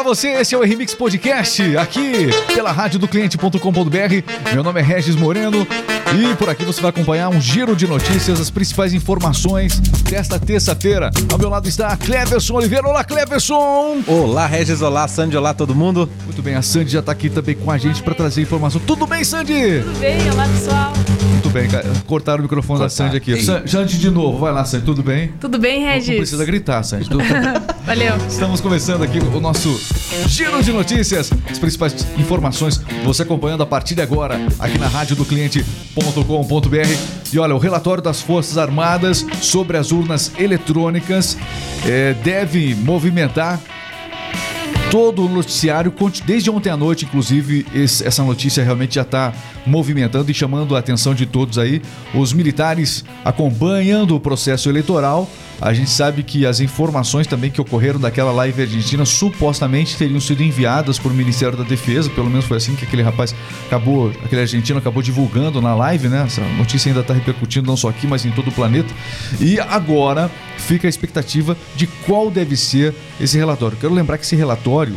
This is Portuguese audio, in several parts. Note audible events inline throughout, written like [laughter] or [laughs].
Olá você, esse é o Remix Podcast, aqui pela rádio do cliente.com.br. Meu nome é Regis Moreno e por aqui você vai acompanhar um giro de notícias, as principais informações desta terça-feira. Ao meu lado está a Cleverson Oliveira. Olá, Cleverson! Olá, Regis. Olá, Sandy. Olá, todo mundo. Muito bem, a Sandy já está aqui também com a gente para trazer informação. Tudo bem, Sandy? Tudo bem, olá pessoal. Muito bem, cara. Cortaram o microfone da Sandy aqui. Sandy, de novo, vai lá, Sandy, tudo bem? Tudo bem, Regis? Não precisa gritar, Sandy. [laughs] Valeu. Estamos começando aqui o nosso giro de notícias, as principais informações você acompanhando a partir de agora aqui na rádio do cliente.com.br. E olha, o relatório das Forças Armadas sobre as urnas eletrônicas é, deve movimentar todo o noticiário, desde ontem à noite, inclusive, essa notícia realmente já está movimentando e chamando a atenção de todos aí. Os militares acompanhando o processo eleitoral. A gente sabe que as informações também que ocorreram daquela live argentina supostamente teriam sido enviadas por Ministério da Defesa, pelo menos foi assim que aquele rapaz acabou, aquele argentino acabou divulgando na live, né? Essa notícia ainda está repercutindo não só aqui, mas em todo o planeta. E agora fica a expectativa de qual deve ser esse relatório. Quero lembrar que esse relatório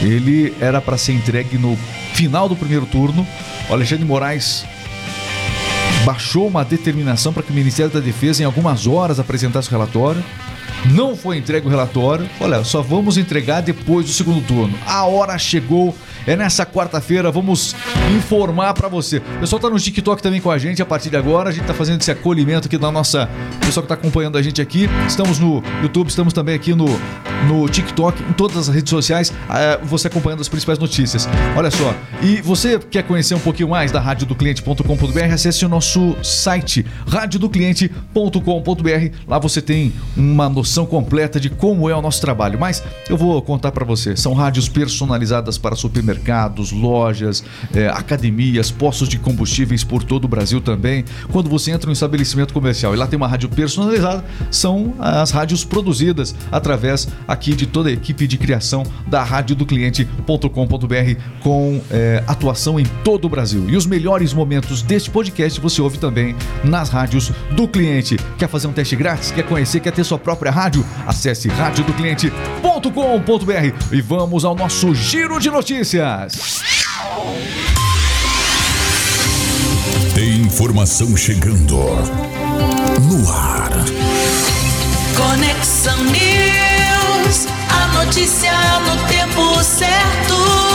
ele era para ser entregue no final do primeiro turno. O Alexandre Moraes baixou uma determinação para que o Ministério da Defesa, em algumas horas, apresentasse o relatório. Não foi entregue o relatório. Olha, só vamos entregar depois do segundo turno. A hora chegou é nessa quarta-feira, vamos informar para você. O pessoal tá no TikTok também com a gente a partir de agora. A gente tá fazendo esse acolhimento aqui da nossa. O pessoal que tá acompanhando a gente aqui. Estamos no YouTube, estamos também aqui no, no TikTok, em todas as redes sociais. É, você acompanhando as principais notícias. Olha só. E você quer conhecer um pouquinho mais da rádio do cliente.com.br? Acesse o nosso site radiodocliente.com.br. Lá você tem uma noção completa de como é o nosso trabalho. Mas eu vou contar para você. São rádios personalizadas para supermercados supermercados, lojas, é, academias, postos de combustíveis por todo o Brasil também. Quando você entra em um estabelecimento comercial e lá tem uma rádio personalizada, são as rádios produzidas através aqui de toda a equipe de criação da rádio do cliente.com.br com é, atuação em todo o Brasil. E os melhores momentos deste podcast você ouve também nas rádios do cliente. Quer fazer um teste grátis? Quer conhecer? Quer ter sua própria rádio? Acesse radiodocliente.com.br e vamos ao nosso giro de notícias. Tem informação chegando no ar. Conexão News, a notícia no tempo certo.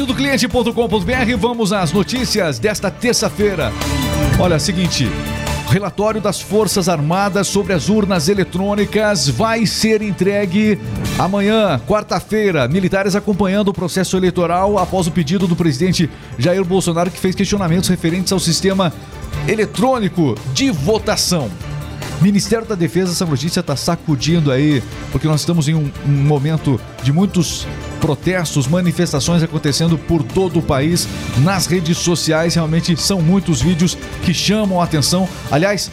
Rádio do cliente.com.br, vamos às notícias desta terça-feira. Olha, seguinte, Relatório das Forças Armadas sobre as urnas eletrônicas vai ser entregue amanhã, quarta-feira. Militares acompanhando o processo eleitoral após o pedido do presidente Jair Bolsonaro, que fez questionamentos referentes ao sistema eletrônico de votação. Ministério da Defesa, essa notícia está sacudindo aí, porque nós estamos em um, um, momento de muitos protestos, manifestações acontecendo por todo o país, nas redes sociais. Realmente são muitos vídeos que chamam a atenção. Aliás,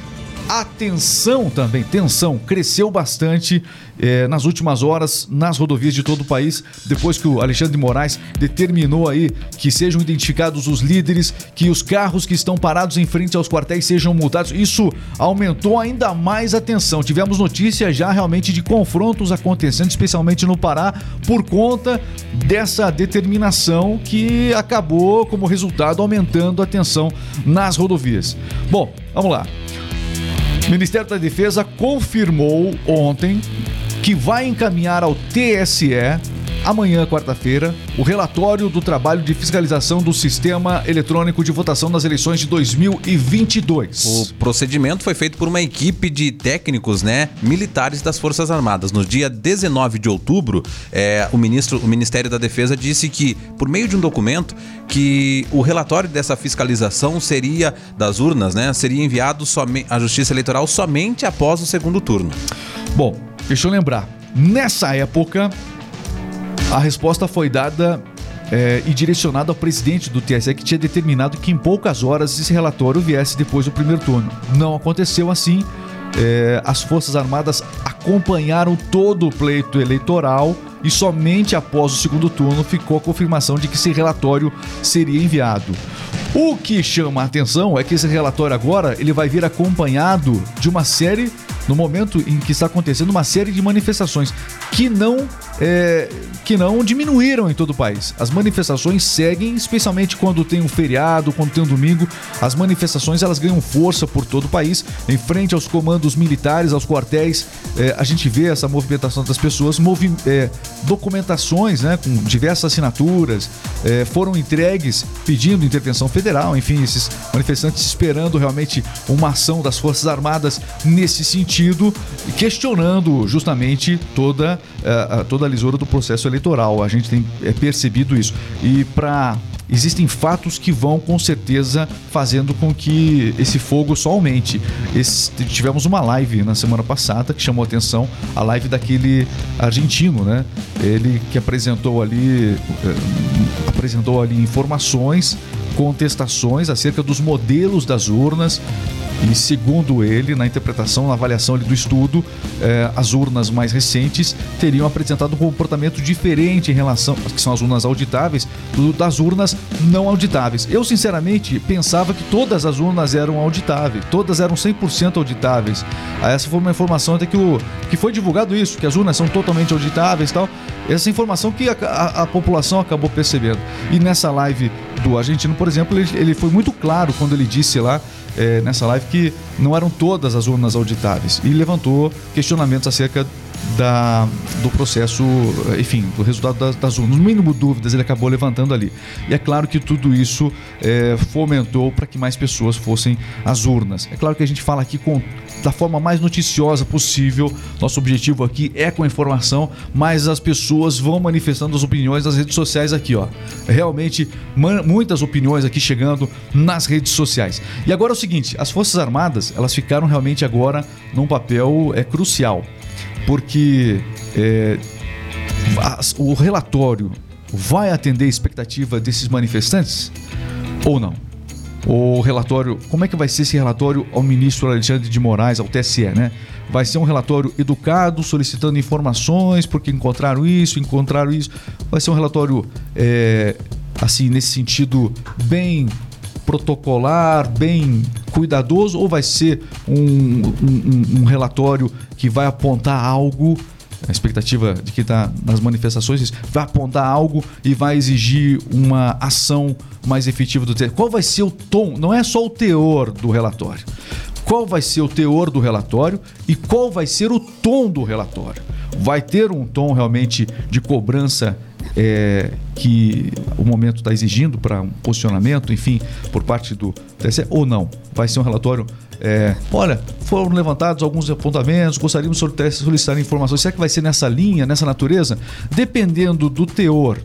atenção também, tensão, cresceu bastante eh, nas últimas horas nas rodovias de todo o país, depois que o Alexandre de Moraes determinou aí que sejam identificados os líderes, que os carros que estão parados em frente aos quartéis sejam multados. Isso aumentou ainda mais a tensão. Tivemos notícias já realmente de confrontos acontecendo, especialmente no Pará, por conta dessa determinação que acabou como resultado aumentando a tensão nas rodovias. Bom, vamos lá. O Ministério da Defesa confirmou ontem que vai encaminhar ao TSE amanhã, quarta-feira, o relatório do trabalho de fiscalização do sistema eletrônico de votação nas eleições de 2022. O procedimento foi feito por uma equipe de técnicos, né, militares das Forças Armadas. No dia 19 de outubro, é, o ministro, o Ministério da Defesa disse que, por meio de um documento, que o relatório dessa fiscalização seria das urnas, né, seria enviado à Justiça Eleitoral somente após o segundo turno. Bom, deixa eu lembrar. Nessa época, a resposta foi dada é, e direcionada ao presidente do TSE, que tinha determinado que em poucas horas esse relatório viesse depois do primeiro turno. Não aconteceu assim. É, as Forças Armadas acompanharam todo o pleito eleitoral e somente após o segundo turno ficou a confirmação de que esse relatório seria enviado. O que chama a atenção é que esse relatório agora ele vai vir acompanhado de uma série, no momento em que está acontecendo, uma série de manifestações que não é, que não diminuíram em todo o país. As manifestações seguem, especialmente quando tem um feriado, quando tem um domingo. As manifestações elas ganham força por todo o país, em frente aos comandos militares, aos quartéis. É, a gente vê essa movimentação das pessoas, movi é, documentações, né, com diversas assinaturas, é, foram entregues pedindo intervenção federal. Enfim, esses manifestantes esperando realmente uma ação das Forças Armadas nesse sentido, questionando justamente toda, é, toda a lisura do processo eleitoral. A gente tem é, percebido isso. E para existem fatos que vão com certeza fazendo com que esse fogo só aumente. Esse, tivemos uma live na semana passada que chamou atenção, a live daquele argentino, né? Ele que apresentou ali eh, apresentou ali informações, contestações acerca dos modelos das urnas e segundo ele, na interpretação, na avaliação do estudo, eh, as urnas mais recentes teriam apresentado um comportamento diferente em relação, que são as urnas auditáveis, do, das urnas não auditáveis. Eu, sinceramente, pensava que todas as urnas eram auditáveis, todas eram 100% auditáveis. Ah, essa foi uma informação até que, o, que foi divulgado isso, que as urnas são totalmente auditáveis e tal. Essa informação que a, a, a população acabou percebendo. E nessa live do argentino, por exemplo, ele, ele foi muito claro quando ele disse lá é, nessa live que não eram todas as urnas auditáveis. E levantou questionamentos acerca da, do processo, enfim, do resultado das, das, urnas. No mínimo dúvidas ele acabou levantando ali. E é claro que tudo isso é, fomentou para que mais pessoas fossem às urnas. É claro que a gente fala aqui com da forma mais noticiosa possível. Nosso objetivo aqui é com a informação, mas as pessoas vão manifestando as opiniões nas redes sociais aqui, ó. Realmente muitas opiniões aqui chegando nas redes sociais. E agora é o seguinte, as Forças Armadas, elas ficaram realmente agora num papel é crucial, porque é, o relatório vai atender a expectativa desses manifestantes ou não? o relatório, como é que vai ser esse relatório ao ministro Alexandre de Moraes, ao TSE, né? Vai ser um relatório educado, solicitando informações, porque encontraram isso, encontraram isso. Vai ser um relatório, é, assim, nesse sentido, bem protocolar, bem cuidadoso, ou vai ser um, um, um relatório que vai apontar algo a expectativa de que está nas manifestações vai apontar algo e vai exigir uma ação mais efetiva do TSE. Qual vai ser o tom? Não é só o teor do relatório. Qual vai ser o teor do relatório e qual vai ser o tom do relatório? Vai ter um tom realmente de cobrança é, que o momento está exigindo para um posicionamento, enfim, por parte do TSE ou não? Vai ser um relatório é, olha, foram levantados alguns apontamentos, gostaríamos de solicitar informações. Será que vai ser nessa linha, nessa natureza? Dependendo do teor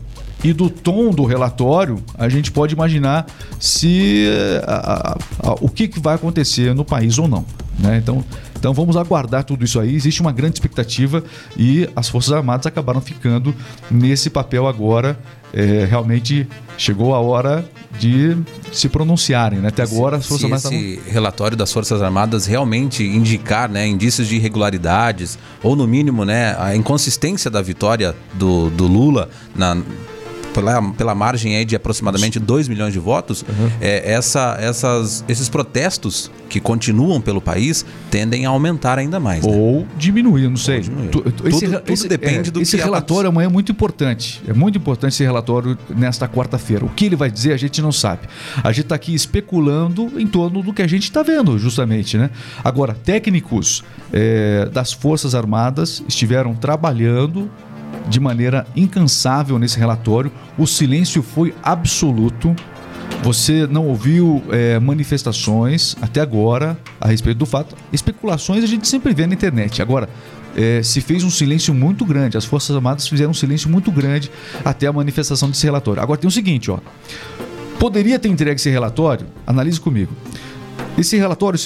e do tom do relatório, a gente pode imaginar se a, a, a, o que, que vai acontecer no país ou não. Né? Então, então vamos aguardar tudo isso aí. Existe uma grande expectativa e as Forças Armadas acabaram ficando nesse papel agora. É, realmente chegou a hora de se pronunciarem, né? Até agora as Forças Armadas. Se esse relatório das Forças Armadas realmente indicar né, indícios de irregularidades, ou no mínimo né, a inconsistência da vitória do, do Lula na, pela, pela margem aí de aproximadamente 2 milhões de votos, uhum. é, essa, essas, esses protestos que continuam pelo país tendem a aumentar ainda mais. Né? Ou diminuir, não sei. Diminuir. Tu, tu, esse, tudo, esse, depende é, do esse que relatório amanhã é muito importante. É muito importante esse relatório nesta quarta-feira. O que ele vai dizer a gente não sabe. A gente está aqui especulando em torno do que a gente está vendo, justamente, né? Agora, técnicos é, das Forças Armadas estiveram trabalhando de maneira incansável nesse relatório. O silêncio foi absoluto. Você não ouviu é, manifestações até agora a respeito do fato. Especulações a gente sempre vê na internet. Agora, é, se fez um silêncio muito grande. As Forças Armadas fizeram um silêncio muito grande até a manifestação desse relatório. Agora tem o seguinte, ó. Poderia ter entregue esse relatório? Analise comigo. Esse relatório,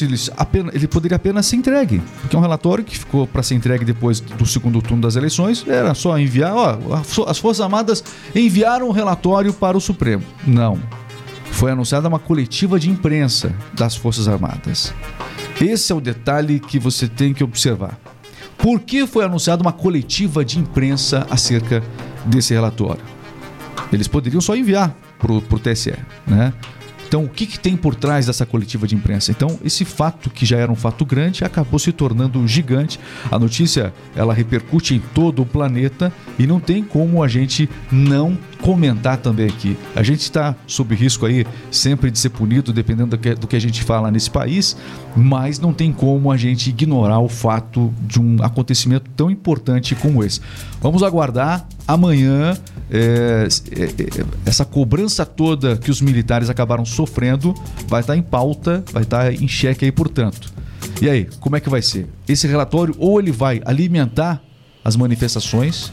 ele poderia apenas ser entregue, porque é um relatório que ficou para ser entregue depois do segundo turno das eleições, era só enviar, ó, as Forças Armadas enviaram o relatório para o Supremo. Não. Foi anunciada uma coletiva de imprensa das Forças Armadas. Esse é o detalhe que você tem que observar. Por que foi anunciada uma coletiva de imprensa acerca desse relatório? Eles poderiam só enviar para o TSE, né? Então, o que, que tem por trás dessa coletiva de imprensa? Então, esse fato que já era um fato grande acabou se tornando gigante. A notícia ela repercute em todo o planeta e não tem como a gente não comentar também aqui. A gente está sob risco aí sempre de ser punido dependendo do que, do que a gente fala nesse país, mas não tem como a gente ignorar o fato de um acontecimento tão importante como esse. Vamos aguardar amanhã é, é, é, essa cobrança toda que os militares acabaram sofrendo vai estar em pauta, vai estar em xeque aí, portanto. E aí, como é que vai ser? Esse relatório ou ele vai alimentar as manifestações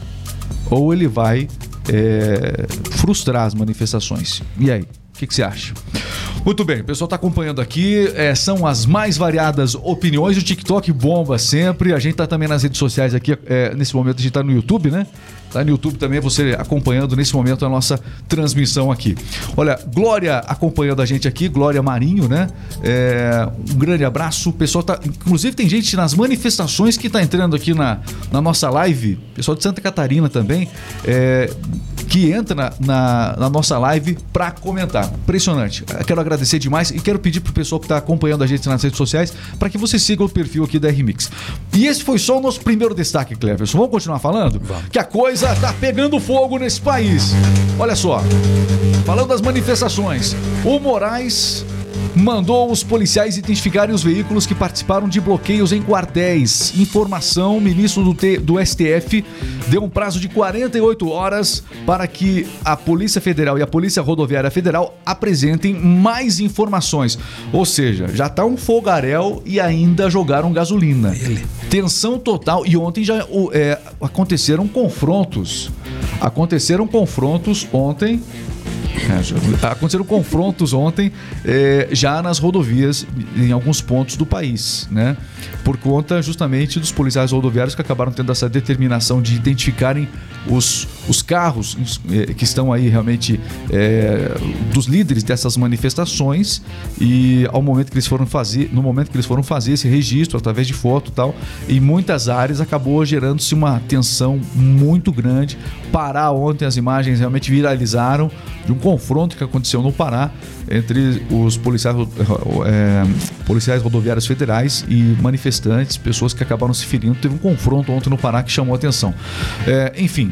ou ele vai é, frustrar as manifestações. E aí, o que, que você acha? Muito bem, o pessoal está acompanhando aqui. É, são as mais variadas opiniões. O TikTok bomba sempre. A gente está também nas redes sociais aqui. É, nesse momento a gente está no YouTube, né? Tá no YouTube também, você acompanhando nesse momento a nossa transmissão aqui. Olha, Glória acompanhando a gente aqui, Glória Marinho, né? É, um grande abraço. O pessoal tá. Inclusive, tem gente nas manifestações que está entrando aqui na, na nossa live. Pessoal de Santa Catarina também. É, que entra na, na, nossa live para comentar. Impressionante. Quero agradecer demais e quero pedir pro pessoal que está acompanhando a gente nas redes sociais para que você siga o perfil aqui da RMix. E esse foi só o nosso primeiro destaque, Cleverson. Vamos continuar falando? Vamos. Que a coisa tá pegando fogo nesse país. Olha só. Falando das manifestações, o Moraes mandou os policiais identificarem os veículos que participaram de bloqueios em quartéis. Informação: o ministro do, T, do STF deu um prazo de 48 horas para que a Polícia Federal e a Polícia Rodoviária Federal apresentem mais informações. Ou seja, já tá um fogaréu e ainda jogaram gasolina. Ele. Tensão total. E ontem já é, aconteceram confrontos. Aconteceram confrontos ontem aconteceram confrontos ontem é, já nas rodovias em alguns pontos do país, né? Por conta justamente dos policiais rodoviários que acabaram tendo essa determinação de identificarem os, os carros é, que estão aí realmente é, dos líderes dessas manifestações e ao momento que eles foram fazer, no momento que eles foram fazer esse registro através de foto e tal, em muitas áreas acabou gerando-se uma tensão muito grande. Parar ontem as imagens realmente viralizaram de um confronto que aconteceu no Pará entre os policiais, é, policiais rodoviários federais e manifestantes, pessoas que acabaram se ferindo. Teve um confronto ontem no Pará que chamou a atenção. É, enfim,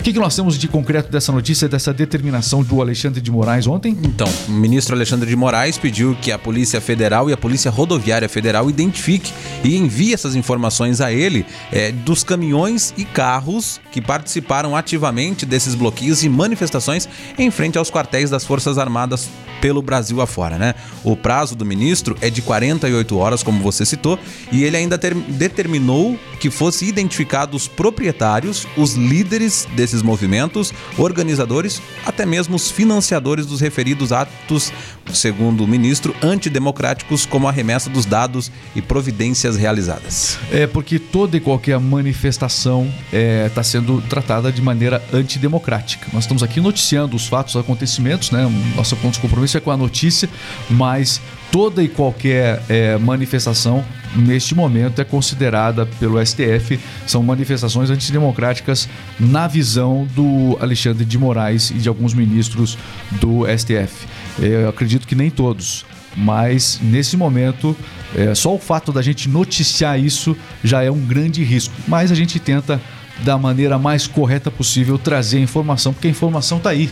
o que, que, nós temos de concreto dessa notícia, dessa determinação do Alexandre de Moraes ontem? Então, o ministro Alexandre de Moraes pediu que a Polícia Federal e a Polícia Rodoviária Federal identifique e envie essas informações a ele é, dos caminhões e carros que participaram ativamente desses bloqueios e manifestações em frente aos quartéis das Forças Armadas pelo Brasil afora, né? O prazo do ministro é de 48 horas, como você citou, e ele ainda ter, determinou que fosse identificado os proprietários, os líderes desses movimentos, organizadores, até mesmo os financiadores dos referidos atos, segundo o ministro, antidemocráticos, como a remessa dos dados e providências realizadas. É porque toda e qualquer manifestação está é, tá sendo tratada de maneira antidemocrática. Nós estamos aqui noticiando os fatos, os acontecimentos, né? Nosso ponto de compromisso é com a notícia, mas toda e qualquer é, manifestação neste momento é considerada pelo STF são manifestações antidemocráticas na visão do Alexandre de Moraes e de alguns ministros do STF. É, eu acredito que nem todos, mas nesse momento é, só o fato da gente noticiar isso já é um grande risco. Mas a gente tenta da maneira mais correta possível trazer a informação, porque a informação está aí.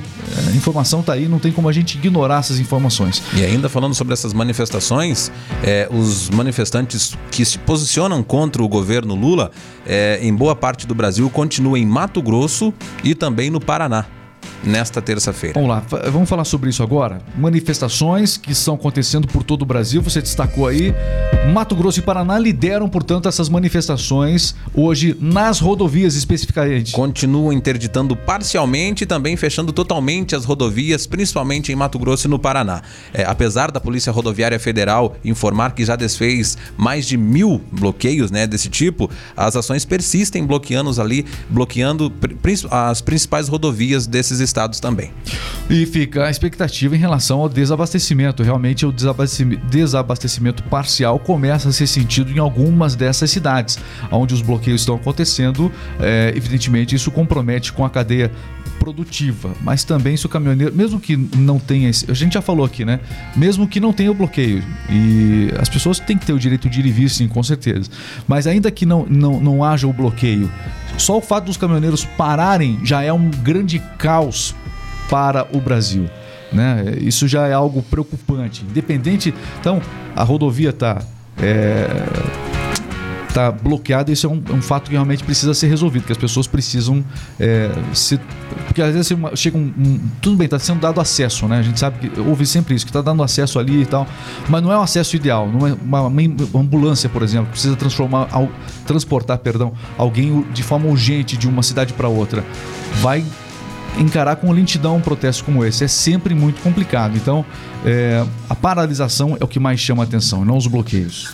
A informação está aí, não tem como a gente ignorar essas informações. E ainda falando sobre essas manifestações, é, os manifestantes que se posicionam contra o governo Lula, é, em boa parte do Brasil, continuam em Mato Grosso e também no Paraná nesta terça-feira. Vamos lá, vamos falar sobre isso agora. Manifestações que estão acontecendo por todo o Brasil, você destacou aí. Mato Grosso e Paraná lideram, portanto, essas manifestações hoje nas rodovias especificamente. Continuam interditando parcialmente e também fechando totalmente as rodovias, principalmente em Mato Grosso e no Paraná. É, apesar da Polícia Rodoviária Federal informar que já desfez mais de mil bloqueios né, desse tipo, as ações persistem bloqueando ali, bloqueando as principais rodovias desses estados também. E fica a expectativa em relação ao desabastecimento. Realmente, o desabastecimento, parcial começa a ser sentido em algumas dessas cidades, onde os bloqueios estão acontecendo. É, evidentemente, isso compromete com a cadeia produtiva, mas também se o caminhoneiro, mesmo que não tenha, a gente já falou aqui, né? Mesmo que não tenha o bloqueio e as pessoas têm que ter o direito de ir e vir, sim, com certeza. Mas ainda que não, não, não haja o bloqueio, só o fato dos caminhoneiros pararem já é um grande caos para o Brasil. Né? Isso já é algo preocupante. Independente. Então, a rodovia está tá bloqueada, isso é um, um fato que realmente precisa ser resolvido, que as pessoas precisam é, se. Porque às vezes chega um, um- Tudo bem, está sendo dado acesso, né? A gente sabe que houve sempre isso, que está dando acesso ali e tal. Mas não é um acesso ideal. Não é uma, uma ambulância, por exemplo, precisa transformar, al- transportar, perdão, alguém de forma urgente de uma cidade para outra. Vai encarar com lentidão um protesto como esse. É sempre muito complicado. Então, é, a paralisação é o que mais chama a atenção, não os bloqueios.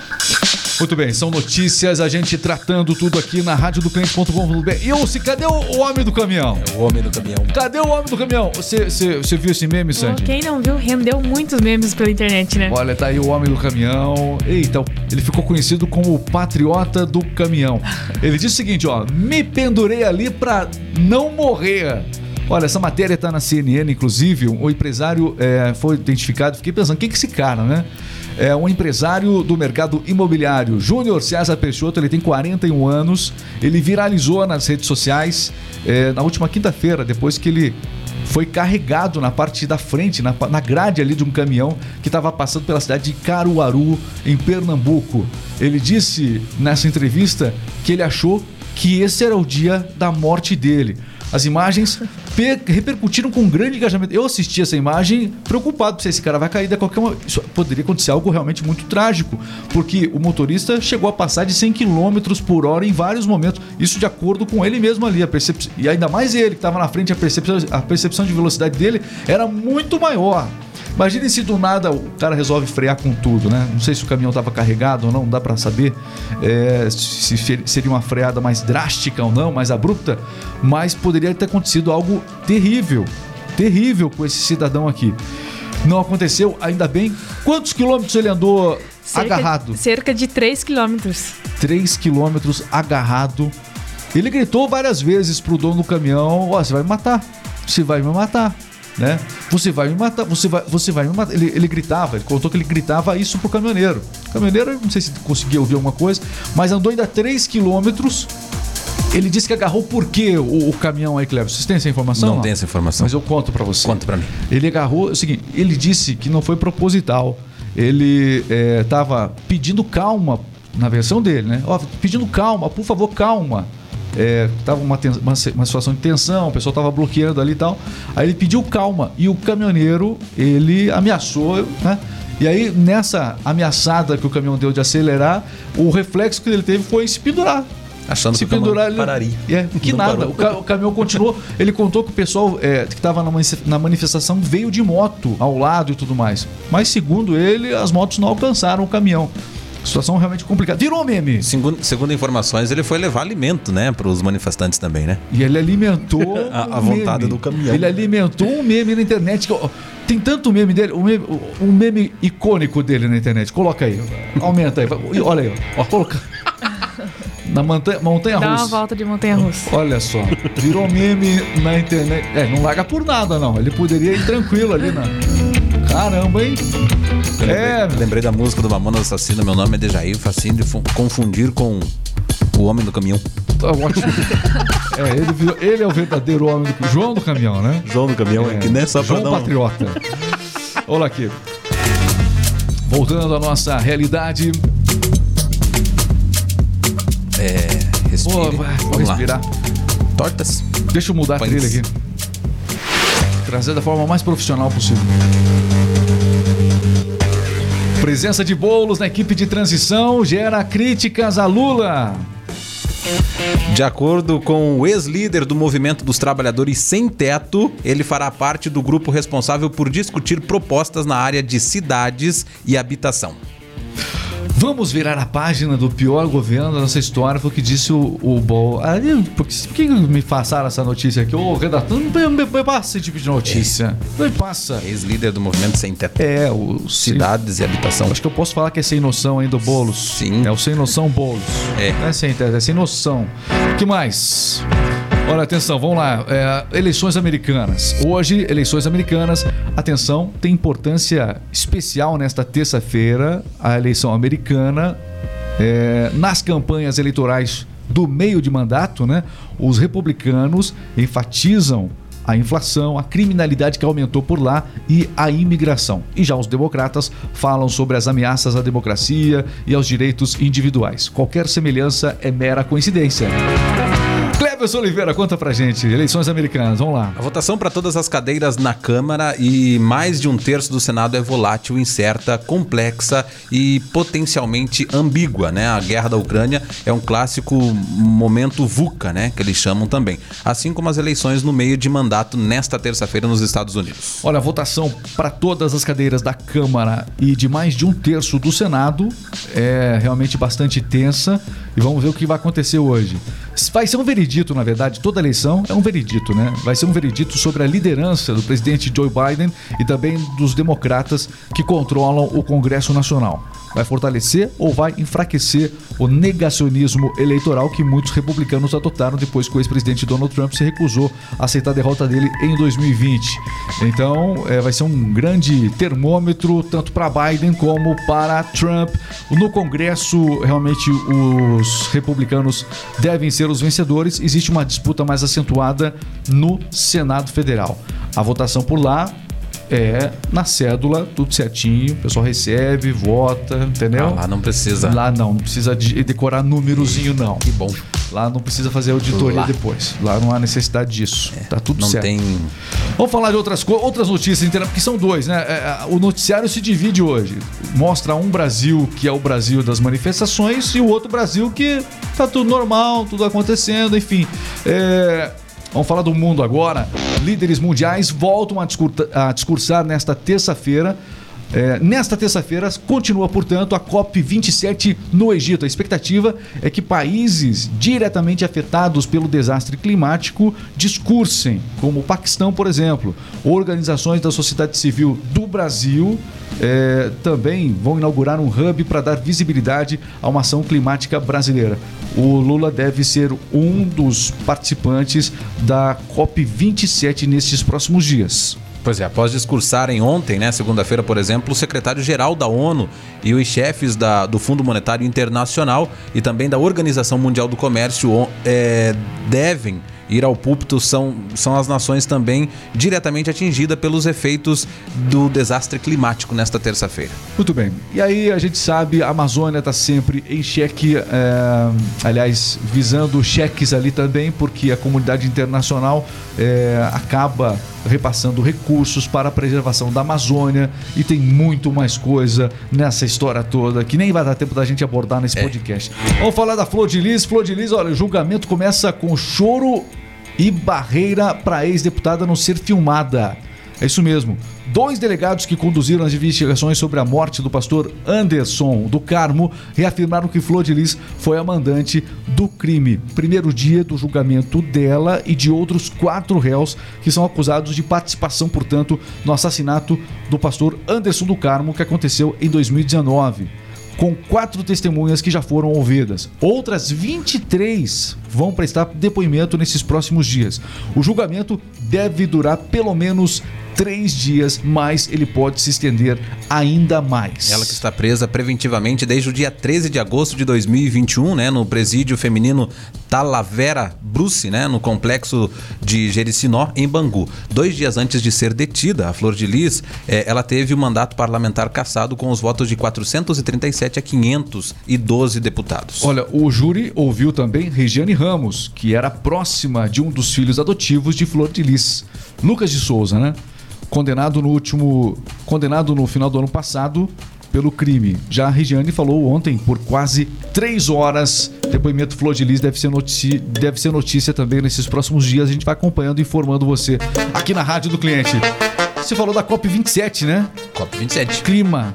Muito bem, são notícias, a gente tratando tudo aqui na rádio do cliente.com.br. E ô, se cadê o, o homem do caminhão? O homem do caminhão. Cadê o homem do caminhão? Você, você, você viu esse meme, Sandy? Quem não viu, rendeu muitos memes pela internet, né? Olha, tá aí o homem do caminhão. Eita, ele ficou conhecido como o patriota do caminhão. Ele disse o seguinte, ó: "Me pendurei ali pra não morrer". Olha, essa matéria tá na CNN, inclusive, o empresário é, foi identificado. Fiquei pensando, quem que é esse cara, né? É um empresário do mercado imobiliário, Júnior César Peixoto, ele tem 41 anos, ele viralizou nas redes sociais é, na última quinta-feira, depois que ele foi carregado na parte da frente, na, na grade ali de um caminhão que estava passando pela cidade de Caruaru, em Pernambuco. Ele disse nessa entrevista que ele achou que esse era o dia da morte dele. As imagens pe- repercutiram com grande engajamento. Eu assisti essa imagem preocupado se esse cara vai cair de qualquer uma. Isso poderia acontecer algo realmente muito trágico, porque o motorista chegou a passar de 100 km por hora em vários momentos. Isso de acordo com ele mesmo ali. A percep... E ainda mais ele que estava na frente, a percepção, a percepção de velocidade dele era muito maior. Imagine se do nada o cara resolve frear com tudo, né? Não sei se o caminhão estava carregado ou não, não dá para saber é, se seria uma freada mais drástica ou não, mais abrupta, mas poderia ter acontecido algo terrível, terrível com esse cidadão aqui. Não aconteceu, ainda bem. Quantos quilômetros ele andou Cerca- agarrado? Cerca de 3 quilômetros. 3 quilômetros agarrado. Ele gritou várias vezes pro dono do caminhão: Ó, você vai me matar, você vai me matar, né? Você vai me matar, você vai, você vai me matar. Ele, ele gritava, ele contou que ele gritava isso pro caminhoneiro. O caminhoneiro, eu não sei se conseguia ouvir alguma coisa, mas andou ainda 3 quilômetros. Ele disse que agarrou por quê o, o caminhão aí, Cleber? Vocês têm essa informação? Não tem essa informação. Mas eu conto pra você. Conta pra mim. Ele agarrou, é o seguinte, ele disse que não foi proposital. Ele estava pedindo calma na versão dele, né? Ó, pedindo calma, por favor, calma. É, tava uma, uma, uma situação de tensão, o pessoal tava bloqueando ali e tal. Aí ele pediu calma e o caminhoneiro, ele ameaçou, né? E aí, nessa ameaçada que o caminhão deu de acelerar, o reflexo que ele teve foi se pendurar. Achando se que pendurar ele. pararia. É, que Não nada. O, ca- o caminhão continuou. Ele contou que o pessoal é, que estava na, mani- na manifestação veio de moto ao lado e tudo mais. Mas, segundo ele, as motos não alcançaram o caminhão. Situação realmente complicada. Virou meme. Segundo, segundo informações, ele foi levar alimento, né, para os manifestantes também, né? E ele alimentou [laughs] A- a vontade do caminhão. Ele alimentou um meme na internet. que, tem tanto meme dele, um meme, um meme icônico dele na internet. Coloca aí. Aumenta aí. Olha aí, ó coloca. Na montanha, montanha Dá uma russa. volta de montanha russa. Olha só, virou meme na internet. É, não larga por nada, não. Ele poderia ir tranquilo ali na. Caramba, hein? Eu É, lembrei, lembrei da música do Mamonas Assassina, meu nome é Dejair, facinho de fu- confundir com o homem do caminhão. tá ótimo. É, ele, virou- ele é o verdadeiro homem do João do caminhão, né? João do caminhão, É, que nem só pra João dar um- Patriota. Olha aqui. Voltando à nossa realidade. É, respire. Pô, vai, vou Vamos lá. respirar. Tortas. Deixa eu mudar a Pães. trilha aqui. Trazer da forma mais profissional possível. Presença de bolos na equipe de transição gera críticas a Lula. De acordo com o ex-líder do Movimento dos Trabalhadores Sem Teto, ele fará parte do grupo responsável por discutir propostas na área de cidades e habitação. Vamos virar a página do pior governo da nossa história, foi o que disse o, o Bol. Ah, por que, me passaram essa notícia aqui? Ô, redator, não me, me, passa esse tipo de notícia. Não me passa. Ex-líder do movimento Sem Teto. É, o Cidades e Habitação. Acho que eu posso falar que é sem noção ainda o Boulos. Sim. É o sem noção Boulos. É. Não é sem, é sem noção. O que mais? Olha, atenção, vamos lá. É, eleições americanas. Hoje, eleições americanas. Atenção, tem importância especial nesta terça-feira a eleição americana. É, nas campanhas eleitorais do meio de mandato, né? Os republicanos enfatizam a inflação, a criminalidade que aumentou por lá e a imigração. E já os democratas falam sobre as ameaças à democracia e aos direitos individuais. Qualquer semelhança é mera coincidência. Cleves Oliveira, conta pra gente. Eleições americanas, vamos lá. A votação para todas as cadeiras na Câmara e mais de um terço do Senado é volátil, incerta, complexa e potencialmente ambígua, né? A guerra da Ucrânia é um clássico momento VUCA, né? Que eles chamam também. Assim como as eleições no meio de mandato nesta terça-feira nos Estados Unidos. Olha, a votação para todas as cadeiras da Câmara e de mais de um terço do Senado é realmente bastante tensa e vamos ver o que vai acontecer hoje. Vai ser um veredito, na verdade, toda eleição é um veredito, né? Vai ser um veredito sobre a liderança do presidente Joe Biden e também dos democratas que controlam o Congresso Nacional. Vai fortalecer ou vai enfraquecer o negacionismo eleitoral que muitos republicanos adotaram depois que o ex-presidente Donald Trump se recusou a aceitar a derrota dele em 2020. Então, é, vai ser um grande termômetro tanto para Biden como para Trump. No Congresso, realmente os republicanos devem ser os vencedores. Existe uma disputa mais acentuada no Senado Federal. A votação por lá é na cédula, tudo certinho, o pessoal recebe, vota, entendeu? Ah, lá não precisa. Lá não, não precisa de decorar númerozinho, não. Que bom. Lá não precisa fazer auditoria Lá. depois. Lá não há necessidade disso. tá tudo Não certo. tem. Vamos falar de outras, outras notícias, porque são dois, né? É, é, O noticiário se divide hoje. Mostra um Brasil que é o Brasil das manifestações e o outro Brasil que tá tudo normal, tudo acontecendo, enfim. É, Vamos falar do mundo agora. Líderes mundiais voltam a discursar nesta terça-feira. É, nesta terça-feira, continua, portanto, a COP27 no Egito. A expectativa é que países diretamente afetados pelo desastre climático discursem, como o Paquistão, por exemplo. Organizações da sociedade civil do Brasil é, também vão inaugurar um hub para dar visibilidade a uma ação climática brasileira. O Lula deve ser um dos participantes da COP27 nestes próximos dias. Pois é, após discursarem ontem, né, segunda-feira, por exemplo, o secretário-geral da ONU e os chefes da- do Fundo Monetário Internacional e também da Organização Mundial do Comércio é, devem ir ao púlpito. São, são as nações também diretamente atingidas pelos efeitos do desastre climático nesta terça-feira. Muito bem. E aí a gente sabe, a Amazônia está sempre em xeque, é, aliás, visando cheques ali também, porque a comunidade internacional é, acaba repassando recursos para a preservação da Amazônia e tem muito mais coisa nessa história toda que nem vai dar tempo da gente abordar nesse podcast. Vamos falar da Flor de Lis. Flor de Lis, olha, o julgamento começa com choro e barreira para ex-deputada não ser filmada. É isso mesmo. Dois delegados que conduziram as investigações sobre a morte do pastor Anderson do Carmo reafirmaram que Flor de Lis foi a mandante do crime. Primeiro dia do julgamento dela e de outros quatro réus que são acusados de participação, portanto, no assassinato do pastor Anderson do Carmo que aconteceu em 2019 com quatro testemunhas que já foram ouvidas. Outras 23 vão prestar depoimento nesses próximos dias. O julgamento deve durar pelo menos três dias, mas ele pode se estender ainda mais. Ela que está presa preventivamente desde o dia 13 de agosto de 2021, né, no presídio feminino Talavera Bruce, né, no complexo de Jericinó, em Bangu. Dois dias antes de ser detida, a Flor de Lis, eh, ela teve o mandato parlamentar cassado com os votos de 437 a 512 deputados. Olha, o júri ouviu também Regiane Ramos, que era próxima de um dos filhos adotivos de Flor de Lis, Lucas de Souza, né? Condenado no último, condenado no final do ano passado pelo crime. Já a Regiane falou ontem por quase três horas. Depoimento Flor de Lis deve ser, notícia, deve ser notícia também nesses próximos dias. A gente vai acompanhando e informando você aqui na Rádio do Cliente. Você falou da COP27, né? COP27. Clima.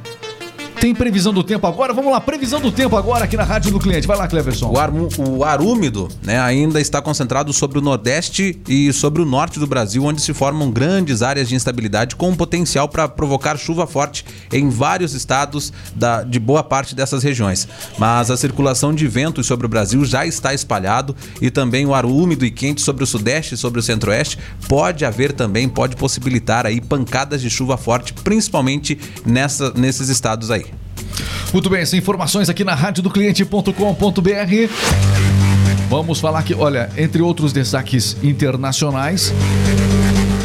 Tem previsão do tempo agora? Vamos lá, previsão do tempo agora aqui na Rádio do Cliente. Vai lá, Cleverson. O ar, o ar úmido né, ainda está concentrado sobre o Nordeste e sobre o Norte do Brasil, onde se formam grandes áreas de instabilidade com potencial para provocar chuva forte em vários estados da- de boa parte dessas regiões. Mas a circulação de ventos sobre o Brasil já está espalhado e também o ar úmido e quente sobre o Sudeste e sobre o Centro-Oeste pode haver também, pode possibilitar aí pancadas de chuva forte, principalmente nessa, nesses estados aí. Muito bem, essas informações aqui na radiodocliente.com.br. Vamos falar aqui, olha, entre outros destaques internacionais.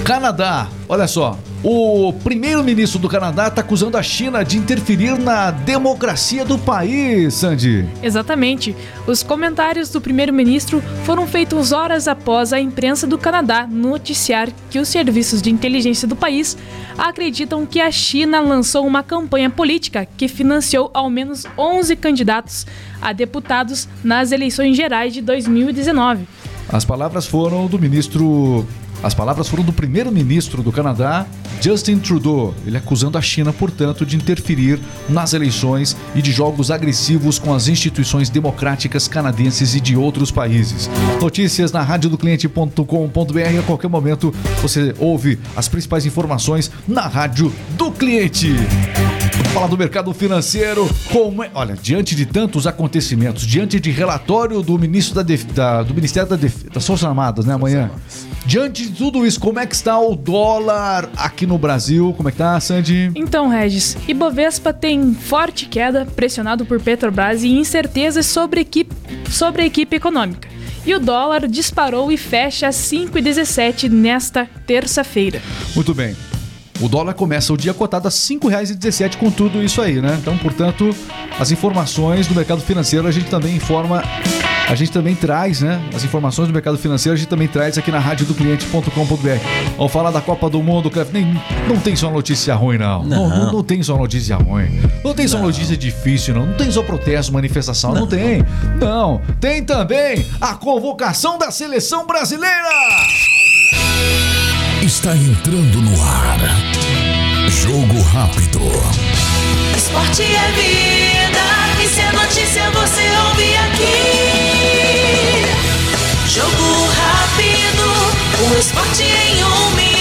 Canadá, olha só. O primeiro-ministro do Canadá está acusando a China de interferir na democracia do país, Sandy. Exatamente. Os comentários do primeiro-ministro foram feitos horas após a imprensa do Canadá noticiar que os serviços de inteligência do país acreditam que a China lançou uma campanha política que financiou ao menos 11 candidatos a deputados nas eleições gerais de 2019. As palavras foram do ministro. As palavras foram do primeiro-ministro do Canadá, Justin Trudeau. Ele acusando a China, portanto, de interferir nas eleições e de jogos agressivos com as instituições democráticas canadenses e de outros países. Notícias na radiodocliente.com.br. A qualquer momento você ouve as principais informações na Rádio do Cliente. Falar do mercado financeiro, como é... Olha, diante de tantos acontecimentos, diante de relatório do ministro da, Def- da- do Ministério da Def- das Forças Armadas, né, amanhã. Diante tudo isso, como é que está o dólar aqui no Brasil? Como é que tá, Sandy? Então, Regis, Ibovespa tem forte queda, pressionado por Petrobras e incertezas sobre, equipe, sobre a equipe econômica. E o dólar disparou e fecha a 5,17 nesta terça-feira. Muito bem. O dólar começa o dia cotado a R$ 5,17 com tudo isso aí, né? Então, portanto, as informações do mercado financeiro a gente também informa, a gente também traz, né? As informações do mercado financeiro a gente também traz aqui na radiodocliente.com.br. Vamos falar da Copa do Mundo, Clef, nem não tem só notícia ruim não. Não, não, não tem só notícia ruim. Não tem só notícia difícil não. Não tem só protesto, manifestação, não, tem. Não, tem também a convocação da seleção brasileira. Está entrando no ar. Jogo rápido. Esporte é vida, e se é notícia você ouve aqui. Jogo rápido, o esporte em um minuto.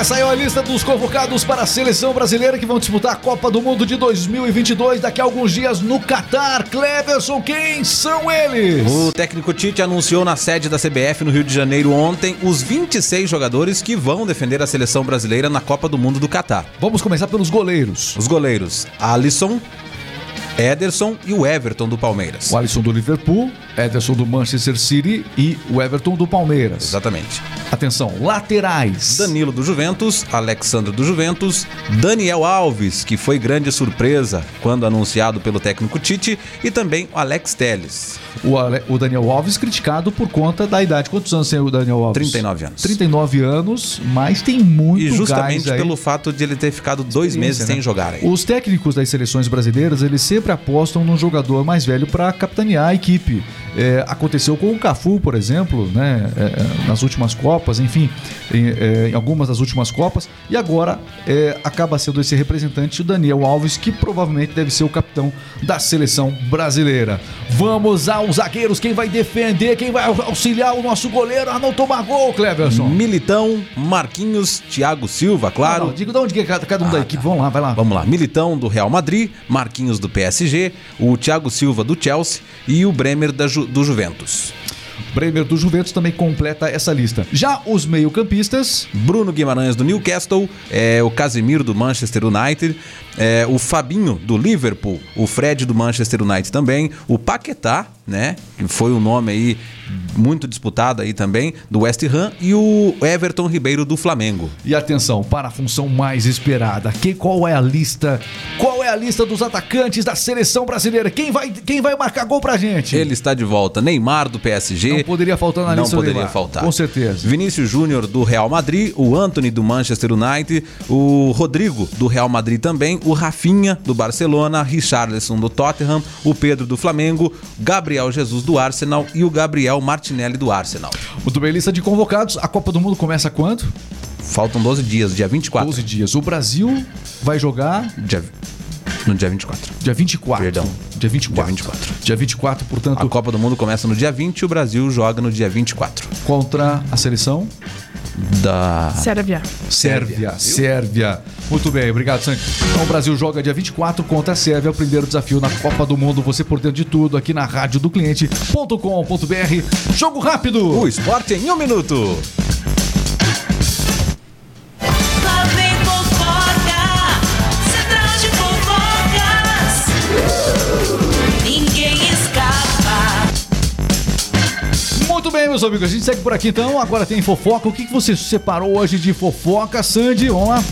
É, saiu a lista dos convocados para a seleção brasileira que vão disputar a Copa do Mundo de 2022 daqui a alguns dias no Catar. Cleverson, quem são eles? O técnico Tite anunciou na sede da CBF no Rio de Janeiro ontem os 26 jogadores que vão defender a seleção brasileira na Copa do Mundo do Catar. Vamos começar pelos goleiros. Os goleiros: Alisson, Ederson e o Everton do Palmeiras. O Alisson do Liverpool, Ederson do Manchester City e o Everton do Palmeiras. Exatamente. Atenção, laterais. Danilo do Juventus, Alexandre do Juventus, Daniel Alves, que foi grande surpresa quando anunciado pelo técnico Tite, e também o Alex Telles. O, Ale- o Daniel Alves criticado por conta da idade. Quantos anos tem o Daniel Alves? 39 anos. 39 anos, mas tem muito E justamente pelo fato de ele ter ficado dois meses sem né? jogar. aí. Os técnicos das seleções brasileiras, eles sempre apostam num jogador mais velho para capitanear a equipe. É, aconteceu com o Cafu, por exemplo, né, é, é, nas últimas Copas, enfim, em, é, em algumas das últimas Copas, e agora é, acaba sendo esse representante, o Daniel Alves, que provavelmente deve ser o capitão da seleção brasileira. Vamos aos zagueiros, quem vai defender, quem vai auxiliar o nosso goleiro a não tomar gol, Cleverson. Militão, Marquinhos, Thiago Silva, claro. Não, não, diga de onde que é cada, cada um da equipe, vamos lá, vai lá. Vamos lá, Militão do Real Madrid, Marquinhos do PSG, o Thiago Silva do Chelsea e o Bremer da Ju- do Juventus. Bremer do Juventus também completa essa lista. Já os meio-campistas, Bruno Guimarães do Newcastle, é, o Casemiro do Manchester United, é, o Fabinho do Liverpool, o Fred do Manchester United também, o Paquetá, né, que foi um nome aí muito disputado aí também, do West Ham, e o Everton Ribeiro do Flamengo. e atenção para a função mais esperada. Que, qual é a lista? Qual é a lista dos atacantes da seleção brasileira? Quem vai, quem vai marcar gol pra gente? Ele está de volta. Neymar do PSG. Não poderia faltar na Não lista o poderia Neymar, faltar. com certeza. Vinícius Júnior do Real Madrid, o Anthony do Manchester United, o Rodrigo do Real Madrid também, o Rafinha do Barcelona, Richarlison do Tottenham, o Pedro do Flamengo, Gabriel Jesus do Arsenal e o Gabriel Martinelli do Arsenal. Muito bem, lista de convocados. A Copa do Mundo começa quando? Faltam 12 dias, dia 24. 12 dias. O Brasil vai jogar Dia, no dia 24. dia 24. Perdão. Dia 24. Dia 24. Dia 24, portanto, A Copa do Mundo começa no dia 20 e o Brasil joga no dia 24. contra a seleção Da. Sérvia. Sérvia. Sérvia. Muito bem, obrigado, Sandy. Então o Brasil joga dia 24 contra a Sérvia, é o primeiro desafio na Copa do Mundo. Você por dentro de tudo aqui na rádio do cliente.com.br. Jogo rápido! O esporte em um minuto. Lá vem fofoca, central de fofocas. Ninguém escapa. Muito bem, meus amigos. A gente segue por aqui então. Agora tem fofoca. O que que você separou hoje de fofoca, Sandy? Vamos lá.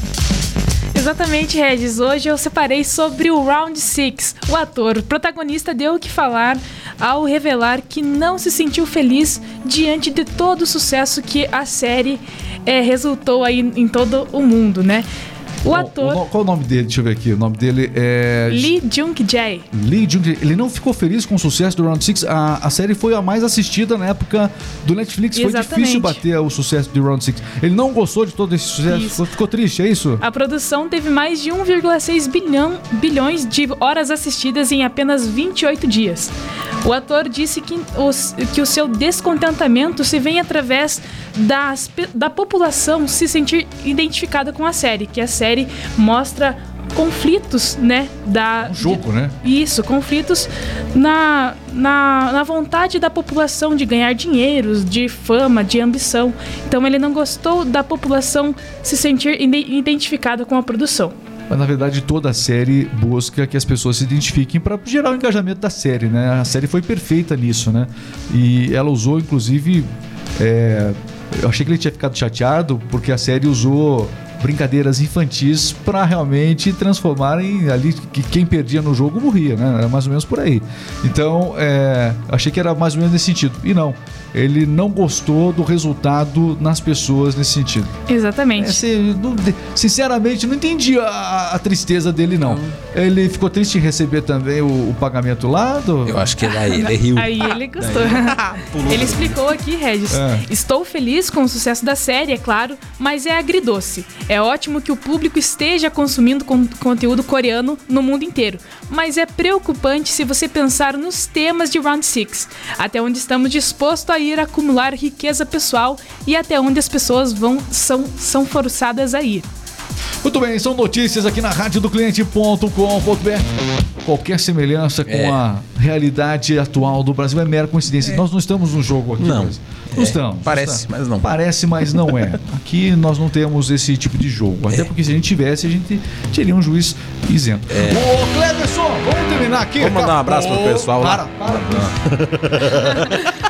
Exatamente, Regis. Hoje eu separei sobre o Round Six. O ator, o protagonista, deu o que falar ao revelar que não se sentiu feliz diante de todo o sucesso que a série eh, resultou aí em todo o mundo, né? O ator no- Qual o nome dele? Deixa eu ver aqui. O nome dele é. Lee Jung-jae. Lee Jung. Ele não ficou feliz com o sucesso do Round 6. A, a série foi a mais assistida na época do Netflix. Foi Exatamente. difícil bater o sucesso de Round 6. Ele não gostou de todo esse sucesso. Isso. Ficou triste, é isso? A produção teve mais de 1,6 bilhão, bilhões de horas assistidas em apenas 28 dias. O ator disse que, os- que o seu descontentamento se vem através das da população se sentir identificada com a série, que a série mostra conflitos, né, da Um jogo, né? isso, conflitos na, na, na vontade da população de ganhar dinheiro, de fama, de ambição. Então ele não gostou da população se sentir ide- identificada com a produção. Mas na verdade toda a série busca que as pessoas se identifiquem para gerar o engajamento da série, né? A série foi perfeita nisso, né? E ela usou, inclusive, é, eu achei que ele tinha ficado chateado porque a série usou brincadeiras infantis para realmente transformarem ali que quem perdia no jogo morria, né? Era mais ou menos por aí. Então, é, achei que era mais ou menos nesse sentido. E não, ele não gostou do resultado nas pessoas nesse sentido. Exatamente. É, se- não- de- sinceramente, não entendi a, a tristeza dele, não. Ele ficou triste em receber também o, o pagamento lá do. Eu acho que ele, aí, ele riu. Aí ele gostou. [laughs] ele explicou aqui, Regis. É. Estou feliz com o sucesso da série, é claro, mas é agridoce. É ótimo que o público esteja consumindo con- conteúdo coreano no mundo inteiro, mas é preocupante se você pensar nos temas de Round 6, até onde estamos dispostos a ir acumular riqueza pessoal e até onde as pessoas vão são, são forçadas a ir. Muito bem, são notícias aqui na rádio do cliente.com.br. Qualquer semelhança com É. a realidade atual do Brasil é mera coincidência. Nós não estamos num jogo aqui. Não. Não É, estamos. parece, estamos. mas não. Parece, mas não é. [laughs] Aqui nós não temos esse tipo de jogo. Até porque se a gente tivesse, a gente teria um juiz isento. Ô, Cleverson, vamos terminar aqui. Vamos mandar um abraço pro pessoal para, lá. Para, Ele [laughs]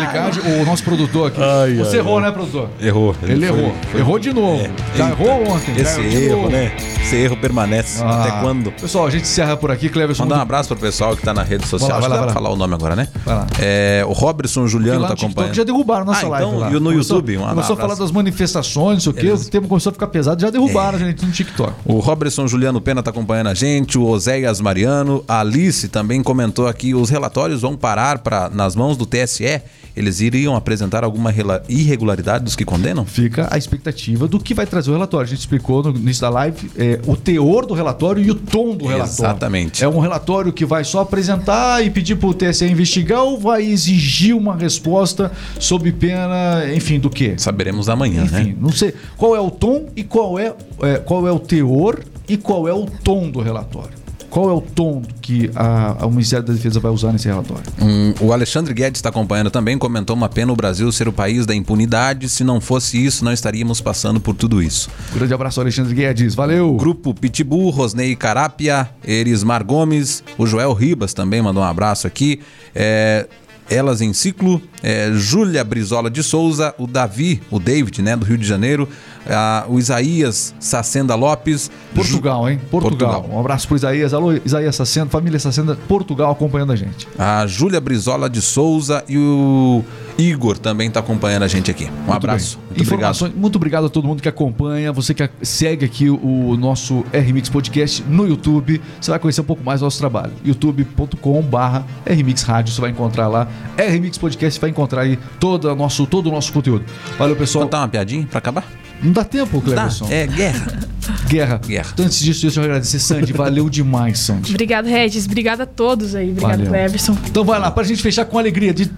o nosso produtor aqui. Ai, Você ai, errou, né, produtor? Errou. Ele, foi- errou. foi- Errou de novo. É. Já errou ontem. Esse erro, novo. né? Esse erro permanece. Ah. Até quando? Pessoal, a gente encerra por aqui, Cleverson. Mandar um abraço pro pessoal que tá na rede social. Vai lá, vai lá, vai pra falar o nome agora, né? Vai lá. É, o Robertson Juliano lá tá no TikTok acompanhando. já derrubaram nossa Ah, live então, lá. e no Começou- YouTube, um Começou a falar das manifestações, não sei o quê. O tema começou a ficar pesado, já derrubaram É. a gente no TikTok. O Robertson Juliano Pena tá acompanhando a gente, o Oséias Mariano, a Alice também comentou aqui, os relatórios vão parar pra, nas mãos do TSE, eles iriam apresentar alguma irregularidade dos que condenam? Fica a expectativa do que vai trazer o relatório. A gente explicou no início da live é, o teor do relatório e o tom do relatório. Exatamente. É um relatório que vai só apresentar e pedir para o TSE investigar ou vai exigir uma resposta sob pena, enfim, do quê? Saberemos amanhã, Enfim, né? não sei qual é o tom e qual é, é, qual é o teor e qual é o tom do relatório. Qual é o tom que a, a Ministério da Defesa vai usar nesse relatório? Hum, o Alexandre Guedes está acompanhando também, comentou uma pena o Brasil ser o país da impunidade, se não fosse isso, não estaríamos passando por tudo isso. Grande abraço, Alexandre Guedes. Valeu! Grupo Pitbull, Rosnei Carapia, Erismar Gomes, o Joel Ribas também mandou um abraço aqui. É, elas em ciclo, é, Júlia Brizola de Souza, o Davi, o David, né, do Rio de Janeiro, ah, o Isaías Sacenda Lopes. Portugal, hein? Portugal. Portugal. Um abraço pro Isaías. Alô, Isaías Sacenda, família Sacenda, Portugal acompanhando a gente. A Júlia Brizola de Souza e o Igor também está acompanhando a gente aqui. Um Muito abraço. bem. Muito Informações, muito obrigado a todo mundo que acompanha, você que segue aqui o nosso RMix Podcast no YouTube. Você vai conhecer um pouco mais do nosso trabalho. youtube.com/barra RMix Rádio. Você vai encontrar lá RMix Podcast, vai encontrar aí todo o nosso, todo o nosso conteúdo. Valeu, pessoal. Contar uma piadinha para acabar? Não dá tempo, Cleverson. é guerra. [laughs] Guerra. Guerra. Então, antes disso, deixa eu agradecer, Sandy. Valeu demais, Sandy. Obrigado, Regis. Obrigado a todos aí. Obrigado, Valeu. Cleverson. Então vai lá, pra gente fechar com alegria. De-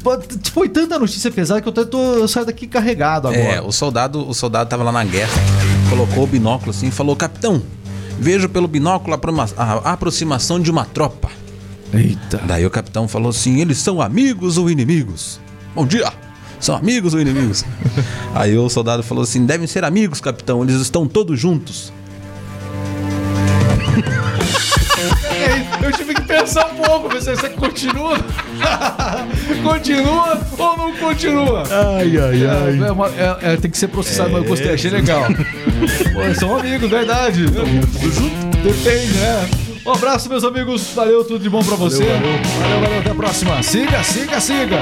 Foi tanta notícia pesada que eu, tô, eu saio daqui carregado agora. É, o soldado, o soldado tava lá na guerra, colocou o binóculo assim e falou: Capitão, vejo pelo binóculo a aproximação de uma tropa. Eita. Daí o capitão falou assim: eles são amigos ou inimigos? Bom dia! São amigos ou inimigos? [laughs] Aí o soldado falou assim: devem ser amigos, capitão, eles estão todos juntos. [laughs] É, Eu tive que pensar um pouco, ver se você continua. [laughs] continua ou não continua? Ai, ai, É, é uma- é- é, tem que ser processado, mas eu gostei, achei legal. Pô, são amigos, verdade. Depende, né? Um abraço, meus amigos. Valeu, tudo de bom pra você. Valeu, valeu, valeu. Até a próxima. Siga, siga, siga.